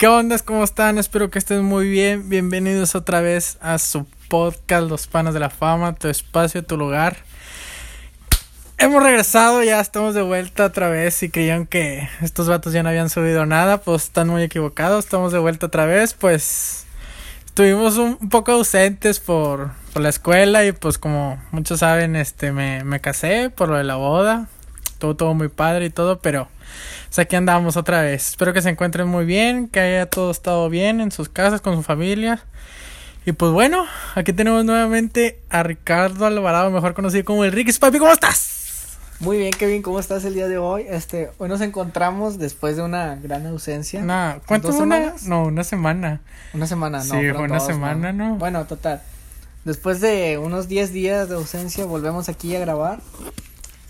¿Qué onda? ¿Cómo están? Espero que estén muy bien. Bienvenidos otra vez a su podcast Los Panas de la Fama, tu espacio, tu lugar. Hemos regresado, ya estamos de vuelta otra vez. y creían que estos vatos ya no habían subido nada, pues están muy equivocados. Estamos de vuelta otra vez, pues estuvimos un, poco ausentes por, por, la escuela y pues como muchos saben, este me, me casé por lo de la boda. Todo, todo muy padre y todo, pero pues aquí andamos otra vez. Espero que se encuentren muy bien, que haya todo estado bien en sus casas, con su familia. Y pues bueno, aquí tenemos nuevamente a Ricardo Alvarado, mejor conocido como el Ricky. Papi, ¿cómo estás? Muy bien, Kevin, ¿cómo estás el día de hoy? Este, hoy nos encontramos después de una gran ausencia. Nah, ¿cuántas semanas? No, una semana. Una semana, no. Sí, fue una semana, ¿no? Bueno, total. Después de unos 10 días de ausencia, volvemos aquí a grabar.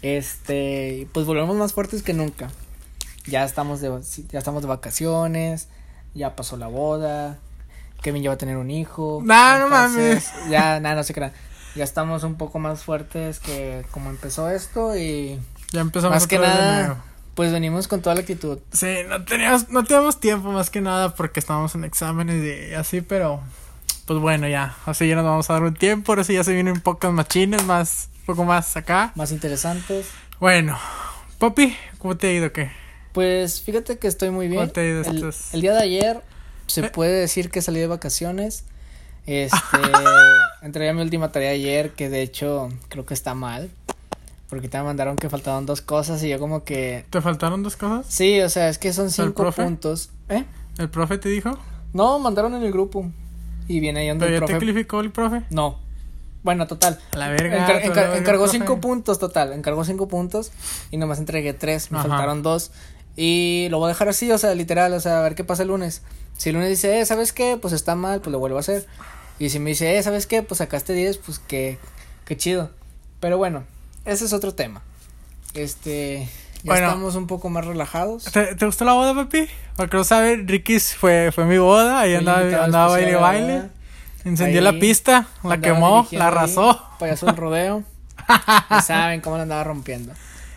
Este, pues volvemos más fuertes que nunca. Ya estamos de, ya estamos de vacaciones, ya pasó la boda, Kevin ya va a tener un hijo. No, no mames. Ya, nada, no se crean ya estamos un poco más fuertes que como empezó esto y ya empezamos más que nada pues venimos con toda la actitud. Sí no teníamos no teníamos tiempo más que nada porque estábamos en exámenes y así pero pues bueno ya así ya nos vamos a dar un tiempo ahora sí ya se vienen pocas machines más un poco más acá. Más interesantes. Bueno papi cómo te ha ido qué pues fíjate que estoy muy bien ¿Cómo te ha ido el, el día de ayer se ¿Eh? puede decir que salí de vacaciones este, entregué mi última tarea ayer, que de hecho creo que está mal. Porque te mandaron que faltaban dos cosas y yo como que... ¿Te faltaron dos cosas? Sí, o sea, es que son cinco puntos. ¿Eh? ¿El profe te dijo? No, mandaron en el grupo. Y viene ahí donde el profe. te calificó el profe? No. Bueno, total. La verga. encargó cinco puntos, total. Encargó cinco puntos y nomás entregué tres. Me faltaron dos. Y lo voy a dejar así, o sea, literal, o sea, a ver qué pasa el lunes. Si el lunes dice, eh, ¿sabes qué? Pues está mal, pues lo vuelvo a hacer. Y si me dice, eh, ¿sabes qué? Pues sacaste 10, pues qué, qué chido. Pero bueno, ese es otro tema. Este, ya estamos un poco más relajados. ¿Te, ¿te gustó la boda, papi? Porque no sabes, Ricky fue, fue mi boda, ahí andaba, andaba baile baile. Encendió la pista, la quemó, la arrasó. Payaso del rodeo. y saben cómo la andaba rompiendo.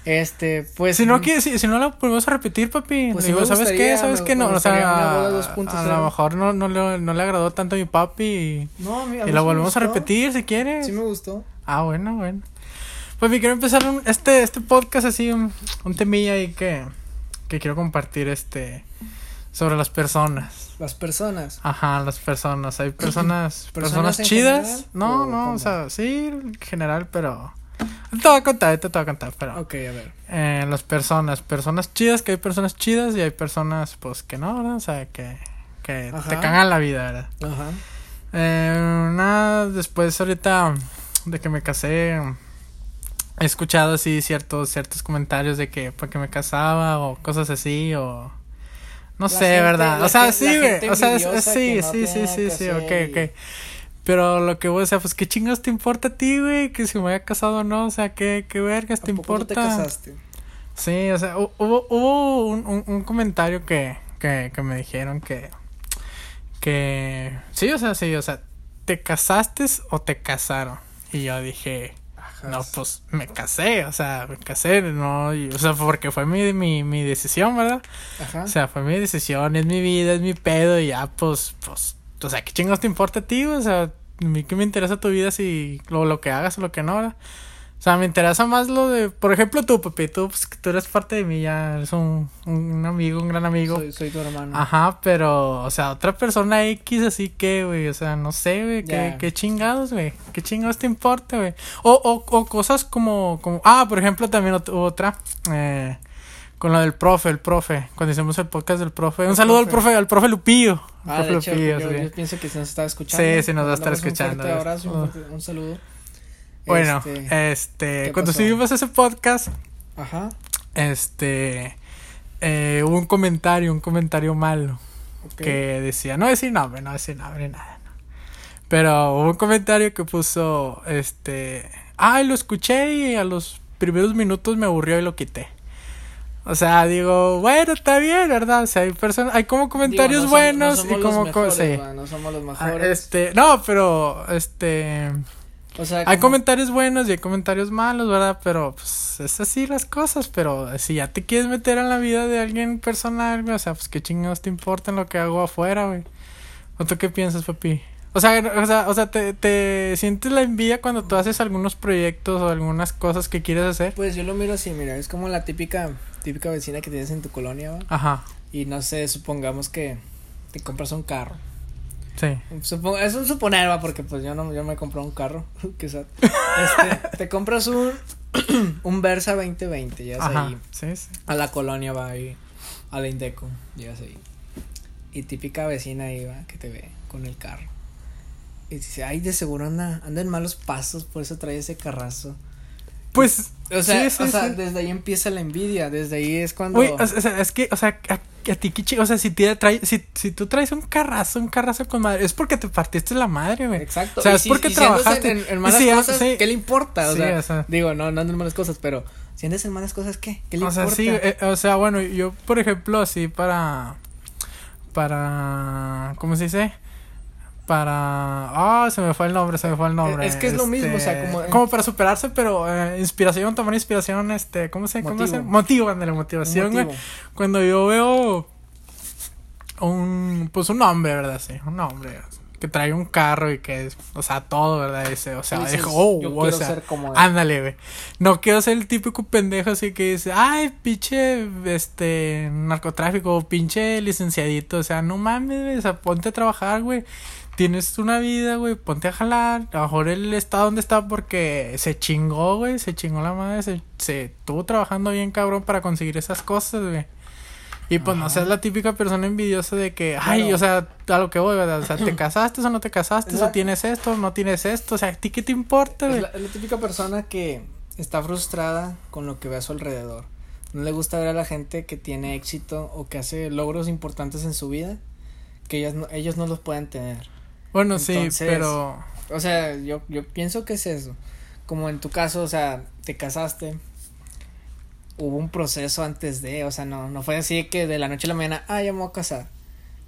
Este, pues. Si no, que, si, si no lo volvemos a repetir, papi. Pues digo, ¿sabes qué? ¿Sabes qué? No, o sea, a, lo mejor no, no, le, no le agradó tanto a mi papi. Y, no, y la volvemos a repetir si quieres. Sí, me gustó. Ah, bueno, bueno. Papi, quiero empezar un, este, este podcast así, un, un temilla ahí que, que quiero compartir este sobre las personas. Las personas. Ajá, las personas. Hay personas, personas, chidas. no, no, o sea, sí, en general, pero te voy a contar, te voy a contar, pero. Ok, a ver. Eh, las personas, personas chidas, que hay personas chidas y hay personas, pues, que no, ¿verdad? O sea, que, que te cagan la vida, ¿verdad? Ajá. Eh, nada, después ahorita de que me casé, he escuchado así ciertos, ciertos comentarios de que para que me casaba o cosas así o... No sé, ¿verdad? O sea, sí, güey. O sea, sí, sí, sí, sí, sí, ok, ok. Pero lo que voy, o sea, pues qué chingas te importa a ti, güey, que si me haya casado o no, o sea, qué, qué vergas te importa. te casaste? Sí, o sea, hubo, hubo un, un, comentario que, que, que me dijeron que, que, sí, o sea, sí, o sea, ¿te casaste o te casaron? Y yo dije, no, pues me casé, o sea, me casé, no, o sea, porque fue mi, mi, mi decisión, ¿verdad? Ajá. O sea, fue mi decisión, es mi vida, es mi pedo y ya, pues, pues o sea, ¿qué chingados te importa a ti? O sea, a mí qué me interesa tu vida si lo, lo que hagas o lo que no, ¿verdad? O sea, me interesa más lo de, por ejemplo, tú, papi, tú, pues, tú eres parte de mí, ya eres un, un amigo, un gran amigo. Soy, soy tu hermano. Ajá, pero, o sea, otra persona X así que, güey, o sea, no sé, güey, qué, qué chingados, güey, qué chingados te importa, güey. O, o, o cosas como, como, ah, por ejemplo, también otra, eh, con lo del profe, el profe, cuando hicimos el podcast del profe. Un saludo al profe, al profe Lupillo. Ah, de hecho, yo, pienso que se nos está escuchando. Sí, sí nos va a estar escuchando. Un abrazo, un, saludo. Bueno, este, este cuando subimos ese podcast, Ajá. este, eh, hubo un comentario, un comentario malo, que decía, no decir nombre, no decir nombre, nada, no. Pero hubo un comentario que puso, este, ay, lo escuché y a los primeros minutos me aburrió y lo quité. O sea, digo, bueno, está bien, ¿verdad? O sea, hay personas, hay como comentarios buenos y como sí. no somos los ah, mejores. Este, no, pero este O sea, Hay comentarios buenos y hay comentarios malos, ¿verdad? Pero pues es así las cosas, pero si ya te quieres meter en la vida de alguien personal, o sea, pues qué chingados te importa en lo que hago afuera, güey. ¿O tú qué piensas, papi? O sea, o sea, o sea te, te sientes la envidia cuando tú haces algunos proyectos o algunas cosas que quieres hacer. Pues yo lo miro así, mira, es como la típica, típica vecina que tienes en tu colonia, ¿va? Ajá, Y no sé, supongamos que te compras un carro. sí. Supongo, es un suponer, va, porque pues yo no yo me compré un carro, quizás. Este, te compras un un Versa 2020, ya Ajá, ahí sí, sí. a la colonia va ahí a la Indeco, llegas ahí. Y típica vecina ahí va que te ve con el carro. Y dice, "Ay, de seguro anda anda en malos pasos, por eso trae ese carrazo." Pues, O sea, sí, sí, o sea, sí. desde ahí empieza la envidia, desde ahí es cuando o sea, es que, o sea, a, a ti qué chi- o sea, si te trae, si, si tú traes un carrazo, un carrazo con madre, es porque te partiste la madre, güey. Exacto. O sea, y es si- porque y trabajaste. En, en- malas cosas. ¿qué le importa? O, sea, o sea. digo, no, no andas en malas cosas, pero si andas en malas cosas, ¿qué? ¿Qué le O sea, importa? sí, eh, o sea, bueno, yo, por ejemplo, así para, para, ¿cómo se dice? Para, ah, se me fue el nombre, se me fue el nombre. Es que es lo mismo, o sea, como- como para superarse, pero eh, inspiración, tomar inspiración, este, ¿cómo se, cómo Motivo. se? Motivo, ándale, Un motivación, güey. Cuando yo veo un, pues un hombre, ¿verdad? Sí, un hombre que trae un carro y que es, o sea, todo, ¿verdad? Ese, o sea, Dices, dijo, oh, yo o sea, ser como él. ándale, güey. No quiero ser el típico pendejo así que dice, ay, pinche, este, narcotráfico, pinche licenciadito, o sea, no mames, güey, o sea, ponte a trabajar, güey. Tienes una vida, güey, ponte a jalar. A lo mejor él está donde está porque se chingó, güey, se chingó la madre, se, se estuvo trabajando bien cabrón para conseguir esas cosas, güey. Y pues no Ajá. seas la típica persona envidiosa de que, ay, Claro. o sea, a lo que voy, ¿verdad? O sea, ¿te casaste o no te casaste? ¿O tienes esto o no tienes esto? O sea, ¿a ti qué te importa, Es güey? la, es la típica persona que está frustrada con lo que ve a su alrededor. No le gusta ver a la gente que tiene éxito o que hace logros importantes en su vida que ellas no, ellos no los pueden tener. Bueno, sí, pero... O sea, yo, yo pienso que es eso. Como en tu caso, o sea, te casaste. Hubo un proceso antes de, o sea, no, no fue así que de la noche a la mañana, ah, ya me voy a casar.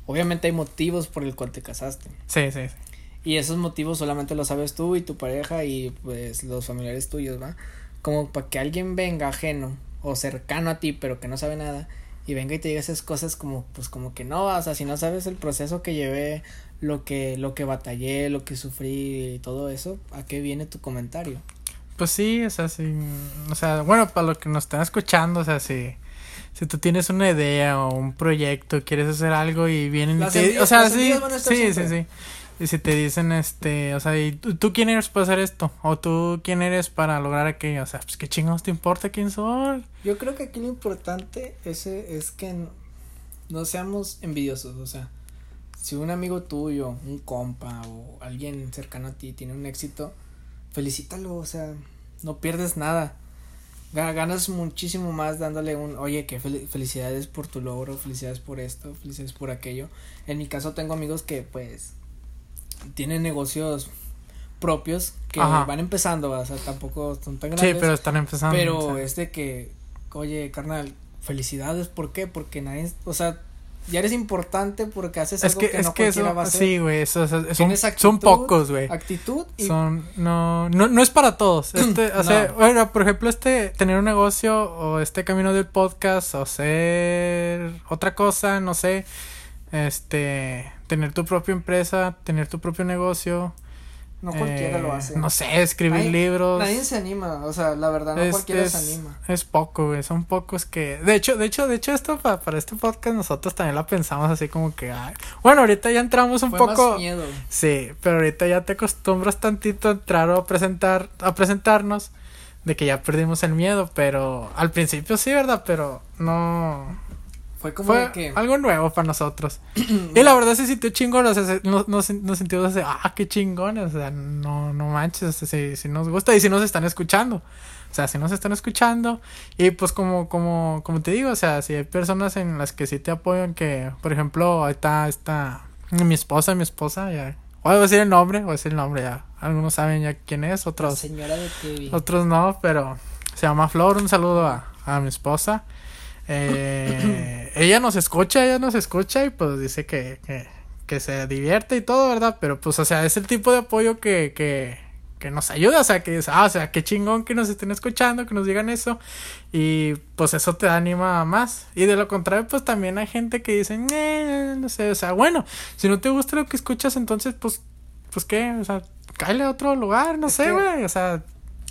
Obviamente hay motivos por el cual te casaste. Sí, sí, sí. Y esos motivos solamente los sabes tú y tu pareja y pues los familiares tuyos, ¿va? Como para que alguien venga ajeno o cercano a ti, pero que no sabe nada, y venga y te diga esas cosas como, pues como que no, o sea, si no sabes el proceso que llevé, lo que, lo que batallé, lo que sufrí y todo eso, ¿a qué viene tu comentario? Pues sí, o sea, sí. O sea, bueno, para los que nos están escuchando, o sea, si, si tú tienes una idea o un proyecto, quieres hacer algo y vienen y te envidias- O sea, sí, sí, sí, sí. Y si te dicen, este, o sea, ¿y tú, tú quién eres para hacer esto? O tú quién eres para lograr aquello. O sea, pues qué chingados te importa quién soy. Yo creo que aquí lo importante ese es que no, no seamos envidiosos, o sea, si un amigo tuyo, un compa o alguien cercano a ti tiene un éxito, felicítalo, o sea, no pierdes nada. Ga- Ganas muchísimo más dándole un, oye, que fel- felicidades por tu logro, felicidades por esto, felicidades por aquello. En mi caso tengo amigos que pues tienen negocios propios que Ajá. van empezando, o sea, tampoco son tan Sí, grandes. pero están empezando. Pero es de que, oye, carnal, felicidades, ¿por qué? Porque nadie, o sea, ya eres importante porque haces Es algo que, que, es no que cualquiera eso, va a hacer. sí, güey, eso, eso- son, Tienes son actitud, pocos, güey. Actitud y Son, no, no, no es para todos. Este, o sea, No. bueno, por ejemplo, este, tener un negocio o este camino del podcast o ser otra cosa, no sé, este, tener tu propia empresa, tener tu propio negocio. No cualquiera eh, lo hace. No sé, escribir libros. Nadie se anima, o sea, la verdad, no es, cualquiera es- se anima. es poco, güey, son pocos que... De hecho, de hecho, de hecho, esto pa- para este podcast nosotros también la pensamos así como que... ay, Bueno, ahorita ya entramos un Fue poco... más miedo. Sí, pero ahorita ya te acostumbras tantito a entrar o a presentar, a presentarnos de que ya perdimos el miedo, pero al principio sí, ¿verdad? Pero no Fue como fue de que algo nuevo para nosotros. y la verdad se sintió chingón, o sea, se- nos, nos, nos sentimos así, ah, qué chingón, o sea, no, no manches, o sea, si, si nos gusta y si nos están escuchando. O sea, si nos están escuchando y pues como, como, como te digo, o sea, si hay personas en las que sí te apoyan, que, por ejemplo, ahí está, está mi esposa, mi esposa, ya, voy a decir el nombre, voy a decir el nombre ya, algunos saben ya quién es, la otros, señora de TV. otros no, pero se llama Flor, un saludo a, a mi esposa. Eh, ella nos escucha, ella nos escucha y pues dice que, que, que se divierte y todo, ¿verdad? Pero pues, o sea, es el tipo de apoyo que, que, que nos ayuda, o sea, que ah, o sea, qué chingón que nos estén escuchando, que nos digan eso y pues eso te anima más. Y de lo contrario, pues también hay gente que dice, eh, no sé, o sea, bueno, si no te gusta lo que escuchas, entonces pues, pues qué, o sea, cállate a otro lugar, no sé, güey, o sea,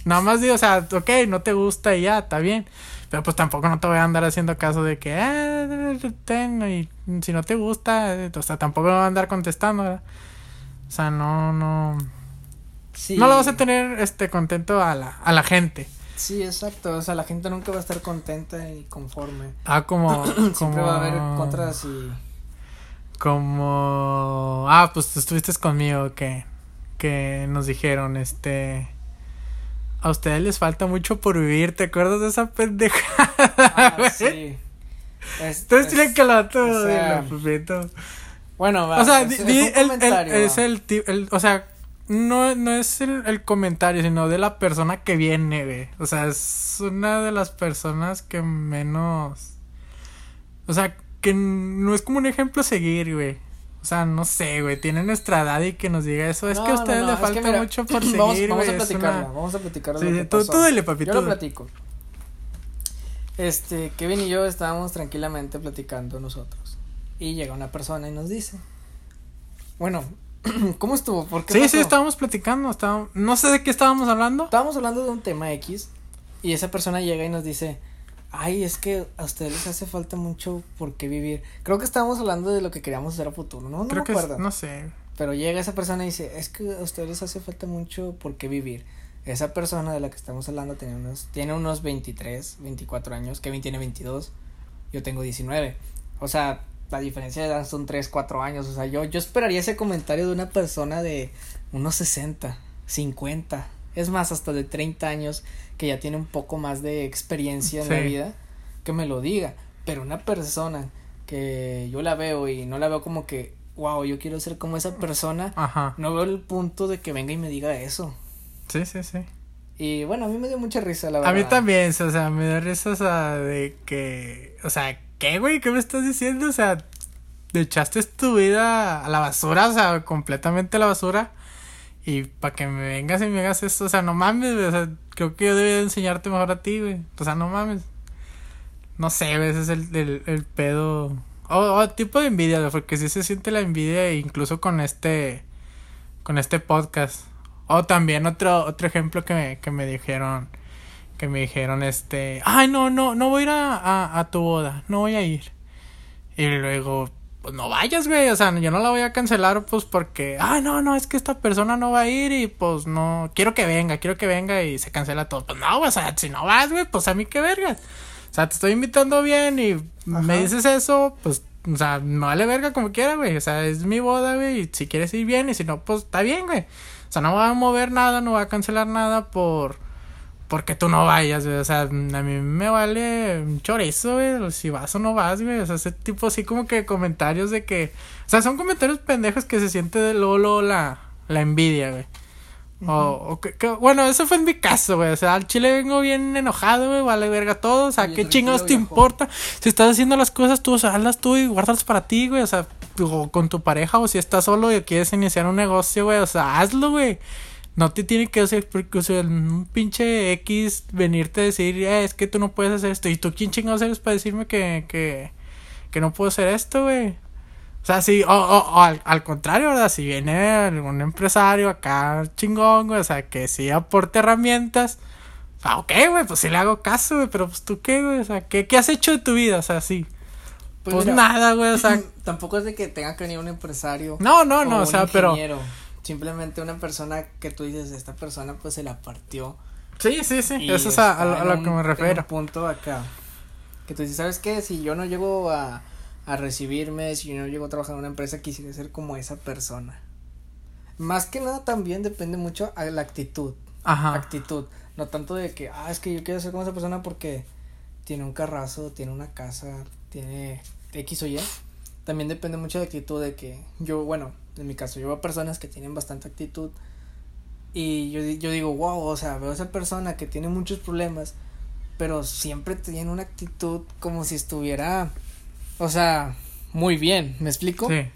nada más digo, o sea, ok, no te gusta y ya, está bien. Pero pues tampoco no te voy a andar haciendo caso de que, eh, ten, y si no te gusta, o sea, tampoco me voy a andar contestando, ¿verdad? O sea, no, no. No lo vas a tener este contento a la, a la gente. Sí, exacto. O sea, la gente nunca va a estar contenta y conforme. Ah, como. Siempre va a haber contras y. Como. Ah, pues estuviste conmigo que. Que nos dijeron, este. A ustedes les falta mucho por vivir. ¿Te acuerdas de esa pendeja? Ah, sí. Entonces tienen que lo o sea, Bueno, va, o sea, es, el, es el, el, o sea, no, no es el, comentario, sino de la persona que viene, güey. O sea, es una de las personas que menos. O sea, que no es como un ejemplo a seguir, güey. O sea, no sé, güey. Tiene nuestra edad y que nos diga eso. Es que a ustedes le falta mucho por seguir, vamos, vamos a platicarlo. Vamos a platicarlo. Sí, tú, tú dile, papi. Yo lo platico. Este, Kevin y yo estábamos tranquilamente platicando nosotros. Y llega una persona y nos dice. Bueno, ¿Cómo estuvo? ¿Por qué sí, sí, estábamos platicando. Estábamos... No sé de qué estábamos hablando. Estábamos hablando de un tema X. Y esa persona llega y nos dice: Ay, es que a ustedes les hace falta mucho por qué vivir. Creo que estábamos hablando de lo que queríamos hacer a futuro, ¿no? No Creo me acuerdo. no sé. Pero llega esa persona y dice: Es que a ustedes les hace falta mucho por qué vivir. Esa persona de la que estamos hablando tiene unos, tiene unos 23, 24 años. Kevin tiene 22. Yo tengo 19. O sea, la diferencia de edad son 3, 4 años. O sea, yo, yo esperaría ese comentario de una persona de unos 60, 50, es más, hasta de 30 años que ya tiene un poco más de experiencia en la vida, que me lo diga. Pero una persona que yo la veo y no la veo como que, wow, yo quiero ser como esa persona, Ajá. no veo el punto de que venga y me diga eso. Sí, sí, sí. Y bueno, a mí me dio mucha risa, la verdad. A mí también, o sea, me dio risa, o sea, de que, o sea, ¿qué, güey? ¿Qué me estás diciendo? O sea, te echaste tu vida a la basura, o sea, completamente a la basura. Y para que me vengas y me hagas esto, o sea, no mames. O sea, creo que yo debería enseñarte mejor a ti, güey. O sea, no mames. No sé, güey, ese es el, el, el pedo. O, tipo de envidia, porque sí se siente la envidia incluso con este. Con este podcast. O también otro, otro ejemplo que me, que me dijeron que me dijeron este, ay no, no, no voy a ir a, a, tu boda, no voy a ir. Y luego, pues no vayas, güey, o sea, yo no la voy a cancelar pues porque, ay no, no, es que esta persona no va a ir y pues no, quiero que venga, quiero que venga y se cancela todo. Pues no, o sea, si no vas, güey, pues a mí qué vergas. O sea, te estoy invitando bien y me dices eso, pues, o sea, no vale verga como quiera, güey. O sea, es mi boda, güey, y si quieres ir bien y si no, pues está bien, güey. O sea, no voy a mover nada, no voy a cancelar nada por porque tú no vayas, güey. O sea, a mí me vale un chorizo, güey. Si vas o no vas, güey. O sea, ese tipo así como que comentarios de que. O sea, son comentarios pendejos que se siente de Lolo la, la envidia, güey. O, que, bueno, eso fue en mi caso, güey. O sea, al chile vengo bien enojado, güey. Vale verga todo. O sea, ¿qué chingados te importa? Si estás haciendo las cosas tú, o sea, hazlas tú y guárdalas para ti, güey. O sea, o con tu pareja, o si estás solo y quieres iniciar un negocio, güey. O sea, hazlo, güey. No te tiene que hacer, porque, o sea, un pinche X venirte a decir, eh, es que tú no puedes hacer esto. ¿Y tú quién chingados eres para decirme que, que, que no puedo hacer esto, güey? O sea, sí, o, o, al, al, contrario, ¿verdad? Si viene algún empresario acá chingón, güey, o sea, que sí aporte herramientas. O sea, ok, güey, pues sí le hago caso, güey, pero pues tú qué, güey, o sea, ¿qué, qué has hecho de tu vida? O sea, sí. Pues, pues nada, güey, o sea. Tampoco es de que tenga que venir un empresario. No, no, no, o, sea, pero simplemente una persona que tú dices, esta persona pues se la partió. Sí, sí, sí, eso es a, lo que me refiero. Un punto acá. Que tú dices, ¿sabes qué? Si yo no llego a, a recibirme, si yo no llego a trabajar en una empresa, quisiera ser como esa persona. Más que nada también depende mucho a la actitud. Ajá. Actitud. No tanto de que, ah, es que yo quiero ser como esa persona porque tiene un carrazo, tiene una casa, tiene X o Y. También depende mucho de la actitud de que yo, bueno, en mi caso, yo veo personas que tienen bastante actitud y yo, yo digo, wow, o sea, veo a esa persona que tiene muchos problemas, pero siempre tiene una actitud como si estuviera, o sea, muy bien, ¿me explico? Sí.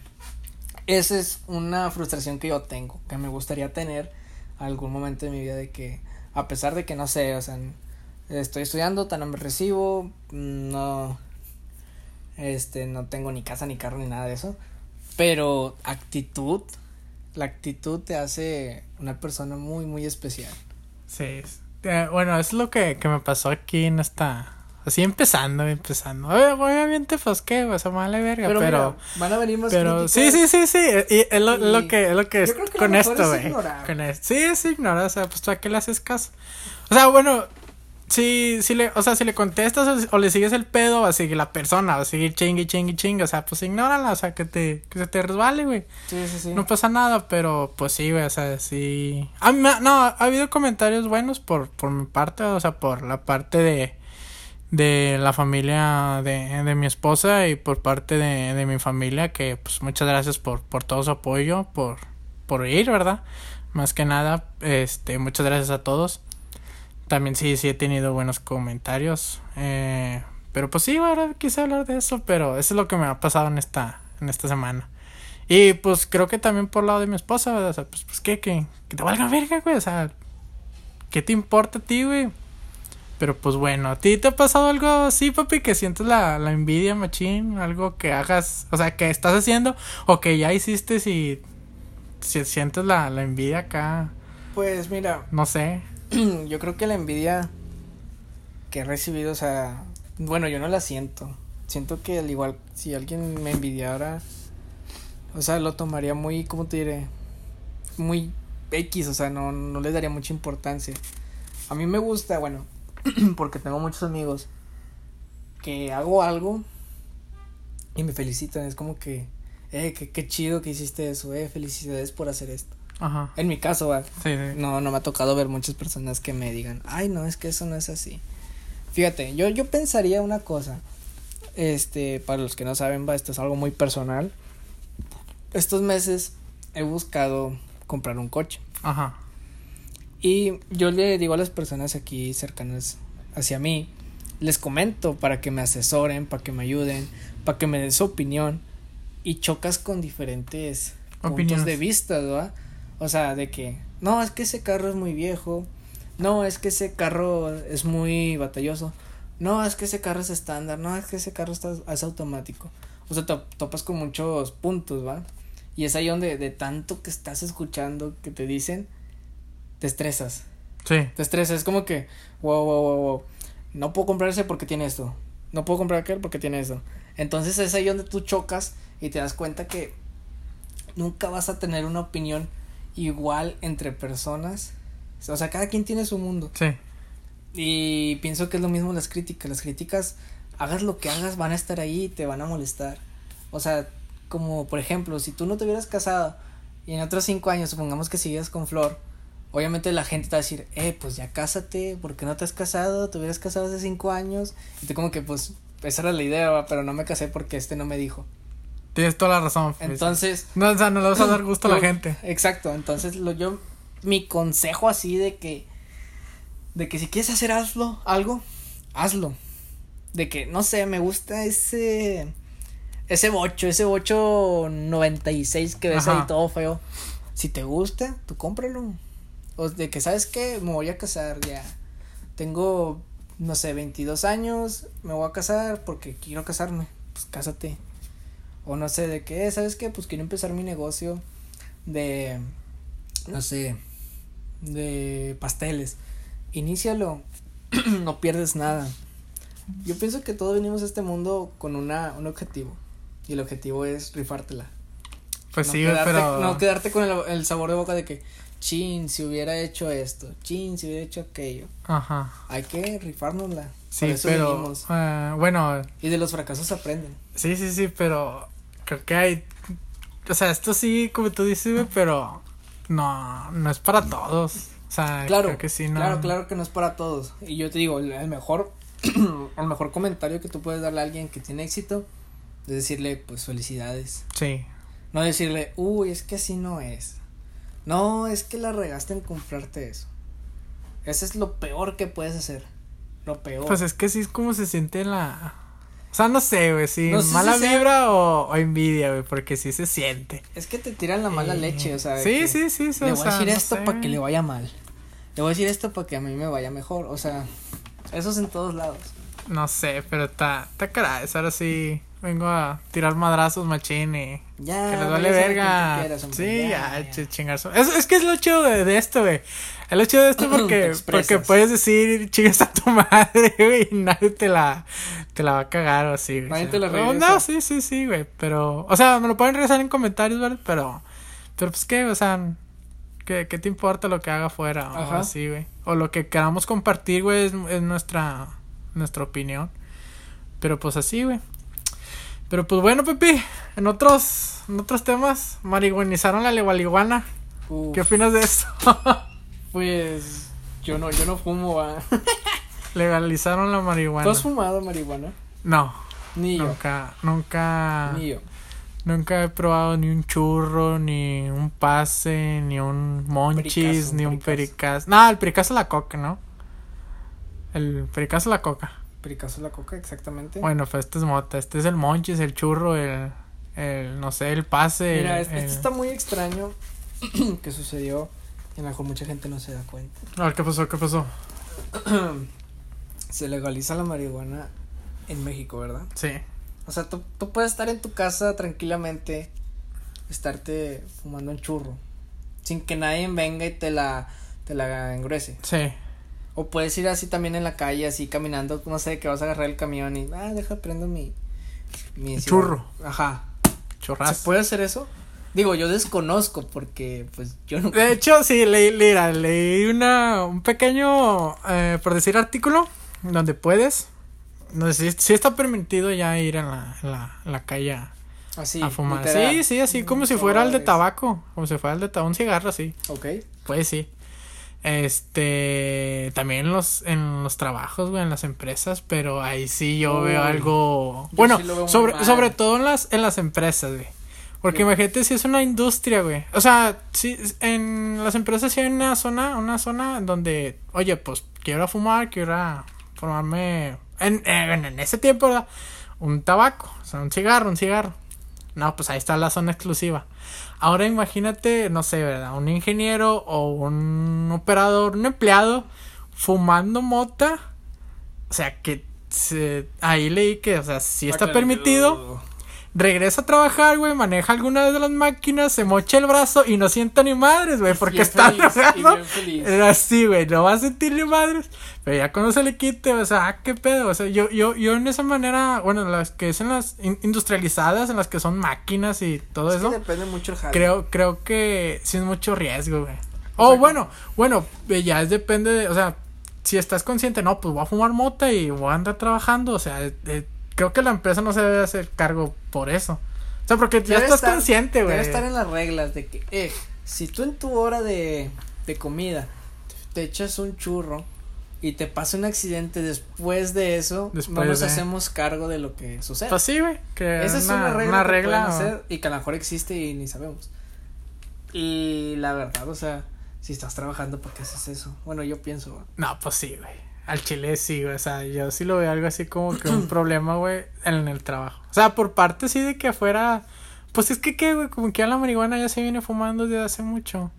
Esa es una frustración que yo tengo, que me gustaría tener algún momento de mi vida de que, a pesar de que no sé, o sea, estoy estudiando, tan no me recibo, no, este, no tengo ni casa, ni carro, ni nada de eso, pero actitud, la actitud te hace una persona muy, muy especial. Sí, bueno, es lo que, que me pasó aquí en esta Así empezando, empezando. Obviamente, pues qué, o sea, mala verga, pero. van a venir más Pero sí, sí, sí, sí. Y es lo, lo que, es lo que es con esto, güey. Con esto. Sí, es ignorar, o sea, pues tú a qué le haces caso. O sea, bueno, si, si le, o sea, si le contestas o, le sigues el pedo, va a seguir la persona, va a seguir chingue, chingue, chingue. O sea, pues ignórala, o sea, que te, que se te resbale, güey. Sí, sí, sí. No pasa nada, pero pues sí, güey, o sea, sí. A mí, no, ha habido comentarios buenos por, por mi parte, o sea, por la parte de de la familia de, de mi esposa y por parte de, de, mi familia que pues muchas gracias por, por todo su apoyo por, por ir verdad más que nada este muchas gracias a todos también sí sí he tenido buenos comentarios eh, pero pues sí ahora quise hablar de eso pero eso es lo que me ha pasado en esta en esta semana y pues creo que también por el lado de mi esposa o sea pues, pues que, que, que te valga verga güey o sea qué te importa a ti güey pero pues bueno, ¿a ti te ha pasado algo así, papi? Que sientes la, la envidia, machín, algo que hagas, o sea, que estás haciendo o que ya hiciste si, si sientes la, la envidia acá. Pues mira. No sé. Yo creo que la envidia que he recibido, o sea, bueno, yo no la siento. Siento que al igual si alguien me envidiara, o sea, lo tomaría muy, ¿cómo te diré? Muy X, o sea, no, no le daría mucha importancia. A mí me gusta, bueno, porque tengo muchos amigos que hago algo y me felicitan. Es como que, eh, qué, chido que hiciste eso, eh, felicidades por hacer esto. Ajá. En mi caso, no, no me ha tocado ver muchas personas que me digan, ay, no, es que eso no es así. Fíjate, yo, yo pensaría una cosa, este, para los que no saben, va, esto es algo muy personal. Estos meses he buscado comprar un coche. Ajá. Y yo le digo a las personas aquí cercanas hacia mí, les comento para que me asesoren, para que me ayuden, para que me den su opinión y chocas con diferentes puntos de vista, ¿verdad? O sea, de que, no, es que ese carro es muy viejo, no, es que ese carro es muy batalloso, no, es que ese carro es estándar, no, es que ese carro está, es automático. O sea, te topas con muchos puntos, ¿va? Y es ahí donde de tanto que estás escuchando que te dicen, te estresas. Sí. Te estresas, es como que, wow, wow, wow, wow, no puedo comprar ese porque tiene esto, no puedo comprar aquel porque tiene esto. Entonces es ahí donde tú chocas y te das cuenta que nunca vas a tener una opinión igual entre personas. O sea, cada quien tiene su mundo. Sí. Y pienso que es lo mismo las críticas. Las críticas, hagas lo que hagas, van a estar ahí y te van a molestar. O sea, como por ejemplo, si tú no te hubieras casado y en otros cinco años, supongamos que sigues con Flor, obviamente la gente te va a decir, eh, pues ya cásate, ¿por qué no te has casado? Te hubieras casado hace cinco años. Y tú como que, pues, esa era la idea, pero no me casé porque este no me dijo. Tienes toda la razón. Entonces. No, o sea, no le vas a dar gusto a la gente. Exacto, entonces lo yo, mi consejo así de que, de que si quieres hacer hazlo, algo, hazlo. De que, no sé, me gusta ese, ese bocho, ese bocho 96 que ves ahí todo feo. Si te gusta, tú cómpralo. O de que, ¿sabes qué? Me voy a casar ya. Tengo, no sé, 22 años, me voy a casar porque quiero casarme. Pues cásate. O no sé, de qué, ¿sabes qué? Pues quiero empezar mi negocio de, no sé, de pasteles. Inícialo, no pierdes nada. Yo pienso que todos venimos a este mundo con una, un objetivo. Y el objetivo es rifártela. Pues sí, pero. No quedarte con el, el, sabor de boca de que, chin, si hubiera hecho esto, chin, si hubiera hecho aquello. Ajá. Hay que rifárnosla. Sí, pero. Uh, bueno. Y de los fracasos aprenden. Sí, sí, sí, pero. Creo que hay. O sea, esto sí, como tú dices, pero. No, no es para todos. O sea, claro, creo que sí, no. Claro, claro que no es para todos. Y yo te digo, el mejor. el mejor comentario que tú puedes darle a alguien que tiene éxito es decirle, pues, felicidades. Sí. No decirle, uy, es que así no es. No, es que la regaste en comprarte eso. Ese es lo peor que puedes hacer. Lo peor. Pues es que sí es como se siente la. O sea, no sé, güey, si No sé mala si sea- vibra o, o envidia, güey, porque sí se siente. Es que te tiran la mala Eh, leche, o sea. Sí, sí, sí, sí, Le voy sea, a decir no esto para que le vaya mal. Le voy a decir esto para que a mí me vaya mejor. O sea, eso es en todos lados. No sé, pero está, está cara. Ahora sí vengo a tirar madrazos, machín, y Ya. que les vale verga. quieras, sí, ya, ya, Es, es que es lo chido de, de esto, güey. Es lo chido de esto porque, porque puedes decir chingas a tu madre, güey, y nadie te la, te la va a cagar o así, güey. Nadie O te la sea, no, regresa. No, sí, sí, sí, güey. Pero, o sea, me lo pueden regresar en comentarios, ¿verdad? Pero, pero pues qué, o sea, ¿qué, qué te importa lo que haga afuera o Ajá. así, güey? O lo que queramos compartir, güey, es, es nuestra, nuestra opinión. Pero pues así, güey. Pero pues bueno, Pepi, en otros, en otros temas, marihuanizaron la legualiguana. Uf, ¿Qué opinas de eso? Pues. Yo no, yo no fumo, ah. Legalizaron la marihuana. ¿Tú has fumado marihuana? No, Ni yo. nunca, nunca, Ni yo. nunca he probado ni un churro, ni un pase, ni un monchis, Pericazo, ni un pericazo. No, el pericazo es la coca, ¿no? El pericazo es la coca. Pericazo la coca, exactamente. Bueno, pues este es mota, este es el monchis, el churro, el, el no sé, el pase. Mira, el- es- el- esto está muy extraño que sucedió. Y a lo mejor mucha gente no se da cuenta. A ver, ¿qué pasó? ¿Qué pasó? Se legaliza la marihuana en México, ¿verdad? Sí. O sea, tú, tú puedes estar en tu casa tranquilamente, estarte fumando un churro, sin que nadie venga y te la, te la engruese. Sí. O puedes ir así también en la calle, así caminando, no sé, que vas a agarrar el camión y, ah, deja, prendo mi... mi Churro. Ajá. ¿Se Chorrazo. puede hacer eso? Digo, yo desconozco porque, pues, yo no... De hecho, sí, leí, leí una, un pequeño, eh, por decir, artículo donde puedes. No sé si, si está permitido ya ir en la, en la, en la calle a, Así, a fumar. Sí, sí, así como si fuera el de tabaco. Como si fuera el de tabaco, un cigarro, así. Ok. Pues sí. Este, también en los, en los trabajos, güey, en las empresas, pero ahí sí yo Uy, veo algo, yo bueno, sí veo sobre, sobre todo en las, en las empresas, güey. Porque Sí. imagínate si es una industria, güey. O sea, sí, en las empresas sí hay una zona, una zona donde, oye, pues quiero fumar, quiero formarme, en, en, en ese tiempo, ¿verdad? Un tabaco, o sea, un cigarro, un cigarro. No, pues ahí está la zona exclusiva. Ahora imagínate, no sé, ¿verdad? Un ingeniero o un operador, un empleado fumando mota. O sea, que se- ahí leí que, o sea, si está permitido, regresa a trabajar, güey, maneja alguna de las máquinas, se mocha el brazo y no sienta ni madres, güey, porque Bien está feliz, y drogado. bien feliz. Era así, güey, no va a sentir ni madres. Pero ya cuando se le quite, o sea, ah, qué pedo. O sea, yo, yo, yo en esa manera, bueno, las que es en las in- industrializadas, en las que son máquinas y todo Es que eso, depende mucho el jale. creo, creo que sí es mucho riesgo, güey. O bueno, bueno, eh, ya es depende de, o sea, si estás consciente, no, pues voy a fumar mota y voy a andar trabajando, o sea, eh, eh, creo que la empresa no se debe hacer cargo por eso. O sea, porque ya estás estar- consciente, güey. Debe estar en las reglas de que, eh, si tú en tu hora de, de comida te echas un churro y te pasa un accidente después de eso, Después no nos de- hacemos cargo de lo que sucede. Pues sí, güey, que Esa es una, una regla, una que regla, o- hacer y que a lo mejor existe y ni sabemos. Y la verdad, o sea, si estás trabajando, ¿por qué haces eso? Bueno, yo pienso. No, pues sí, güey. Al chile sí, güey. O sea, yo sí lo veo algo así como que un problema, güey, en el trabajo. O sea, por parte sí de que afuera. Pues es que, ¿qué, güey? Como que ya la marihuana ya se viene fumando desde hace mucho.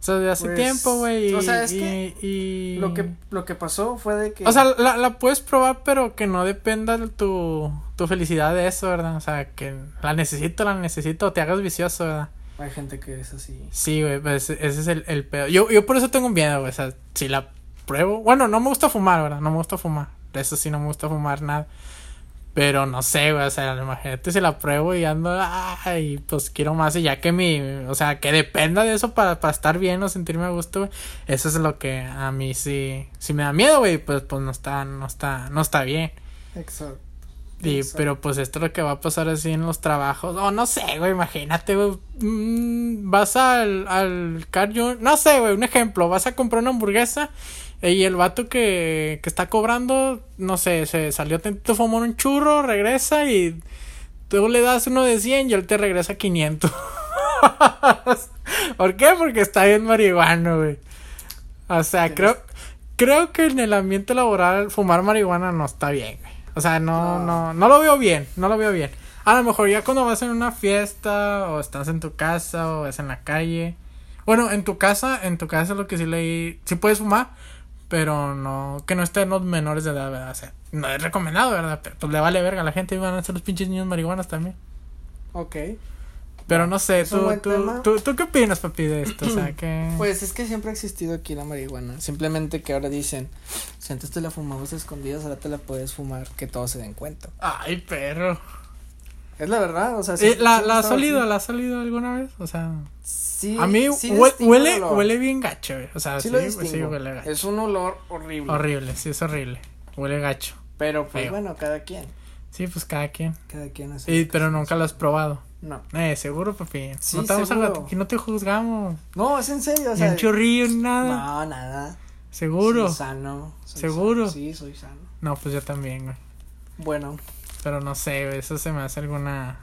O sea, desde hace Pues, tiempo, güey. o sea, es y- que y- Lo que, lo que pasó fue de que. O sea, la, la puedes probar, pero que no dependa de tu, tu felicidad de eso, ¿verdad? O sea, que la necesito, la necesito, te hagas vicioso, ¿verdad? hay gente que es así. Sí, güey, pues ese es el, el pedo. Yo, yo por eso tengo miedo, güey. O sea, si la pruebo. Bueno, no me gusta fumar, ¿verdad? No me gusta fumar. De eso sí no me gusta fumar nada. Pero no sé, güey. O sea, imagínate si la pruebo y ando. Ay, pues quiero más. Y ya que mi. O sea, que dependa de eso para, para estar bien o sentirme a gusto, güey. Eso es lo que a mí sí. Si me da miedo, güey, pues, pues no está, no está, no está bien. Exacto. Y, Exacto. pero pues esto es lo que va a pasar así en los trabajos. O no sé, güey, imagínate, güey. mm, vas al, al Car No sé, güey, un ejemplo. Vas a comprar una hamburguesa y el vato que, que está cobrando, no sé, se salió tantito, fumó un churro, regresa y tú le das uno de 100 y él te regresa 500. ¿Por qué? Porque está bien marihuano, güey. O sea, creo, creo que en el ambiente laboral fumar marihuana no está bien, güey. O sea, no, no, no lo veo bien, no lo veo bien. A lo mejor ya cuando vas en una fiesta, o estás en tu casa, o vas en la calle. Bueno, en tu casa, en tu casa lo que sí leí, sí puedes fumar, pero no, que no estén los menores de edad, ¿verdad? O sea, no es recomendado, ¿verdad? Pero pues le vale verga, a la gente van a ser los pinches niños marihuanas también. Ok. Pero no sé, ¿tú, tú, tú, tú qué opinas, papi, de esto? O sea, que... Pues es que siempre ha existido aquí la marihuana. Simplemente que ahora dicen, si antes te la fumabas a escondidas, ahora te la puedes fumar, que todos se den cuenta. Ay, perro. Es la verdad, o sea, Eh, sí- ¿La, sí la has olido? ¿La has olido alguna vez? O sea, Sí, a mí sí huele, huele bien gacho, güey. O sea, Sí sí, lo pues, sí, huele gacho. Es un olor horrible. Horrible, sí, es horrible. Huele gacho. Pero pues Feo. bueno, cada quien. Sí, pues cada quien. Cada quien hace. Que pero nunca lo has probado. No. Eh, seguro, papi. Sí, no te vamos a seguro. aquí no te juzgamos. No, es en serio, o Ni un chorrillo, ni nada. No, nada. Seguro. Soy sano. soy ¿Seguro? sano. Sí, soy sano. No, pues yo también, güey. Bueno, Pero no sé, eso se me hace alguna.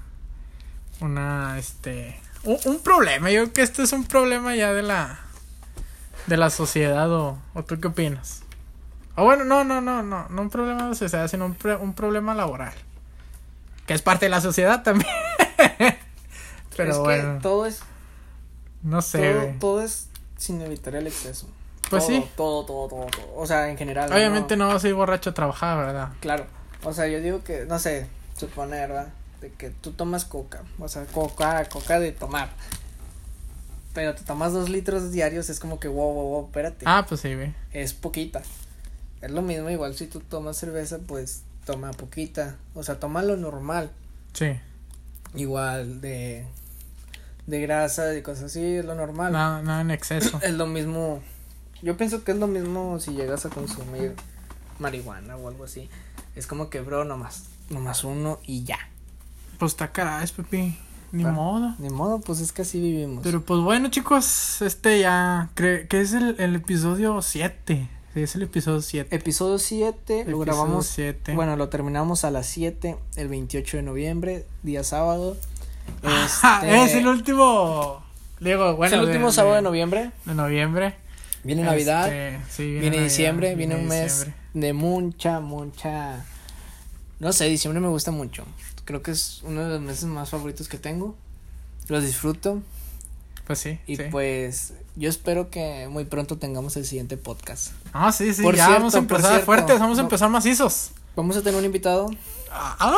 Una, este. Un, un problema. Yo creo que este es un problema ya de la. De la sociedad, o, o tú qué opinas. O bueno, no, no, no, no. No un problema de la sociedad, sino un, un problema laboral. Que es parte de la sociedad también. Pero es bueno, que todo es no sé, todo, es sin evitar el exceso. Pues Todo, sí. Todo, todo, todo, todo. O sea, en general. Obviamente no vas a ir borracho a trabajar, ¿verdad? Claro. O sea, yo digo que, no sé, suponer, ¿verdad? De que tú tomas coca. O sea, coca, coca de tomar. Pero te tomas dos litros diarios, es como que, wow, wow, wow, espérate. Ah, pues sí, güey. Es poquita. Es lo mismo, igual si tú tomas cerveza, pues toma poquita. O sea, toma lo normal. Sí. Igual de, de grasa y cosas así, es lo normal. Nada, nada en exceso. Es lo mismo. Yo pienso que es lo mismo si llegas a consumir marihuana o algo así. Es como que, bro, nomás, nomás uno y ya. Pues está caray, Pepi. Ni Ah. modo. Ni modo, pues es que así vivimos. Pero pues bueno, chicos, este ya. Que es el, el episodio 7. Sí, es el episodio 7. Episodio 7, lo grabamos. 7. Bueno, lo terminamos a las 7, el 28 de noviembre, día sábado. Ajá, Este, es el último. Digo, bueno. es el de- último sábado de noviembre. De noviembre. Viene Navidad, Este, sí, viene, Navidad, diciembre, viene un mes diciembre. De mucha, mucha. No sé, diciembre me gusta mucho. Creo que es uno de los meses más favoritos que tengo. Los disfruto. Pues sí. Y sí. pues yo espero que muy pronto tengamos el siguiente podcast. Ah, sí, sí. Por ya cierto, vamos a empezar cierto, fuertes, vamos a empezar macizos. Vamos a tener un invitado Ah,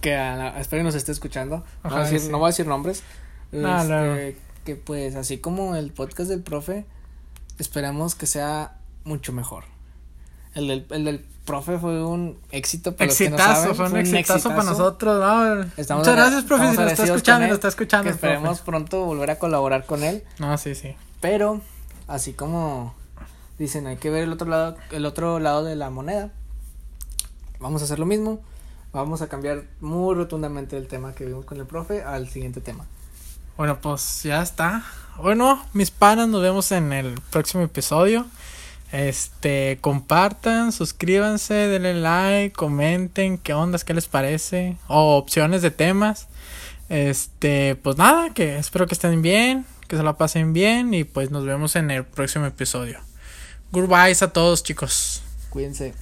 que a la- espero que nos esté escuchando. No, voy a decir, sí. no voy a decir nombres. No, Este. Que pues así como el podcast del profe, esperamos que sea mucho mejor. El del, el del profe fue un éxito para los que no exitazo, saben, fue un exitazo para nosotros. No, Estamos Muchas gracias, profe, si nos está escuchando, nos está escuchando. Que el profe. esperemos pronto volver a colaborar con él. No, sí, sí. Pero, así como dicen, hay que ver el otro lado, el otro lado de la moneda. Vamos a hacer lo mismo. Vamos a cambiar muy rotundamente el tema que vimos con el profe al siguiente tema. Bueno, pues ya está. Bueno, mis panas, nos vemos en el próximo episodio. Este, compartan, suscríbanse, denle like, comenten qué ondas, qué les parece, o opciones de temas. Este, pues nada, que espero que estén bien, que se la pasen bien y pues nos vemos en el próximo episodio. Goodbye a todos, chicos. Cuídense.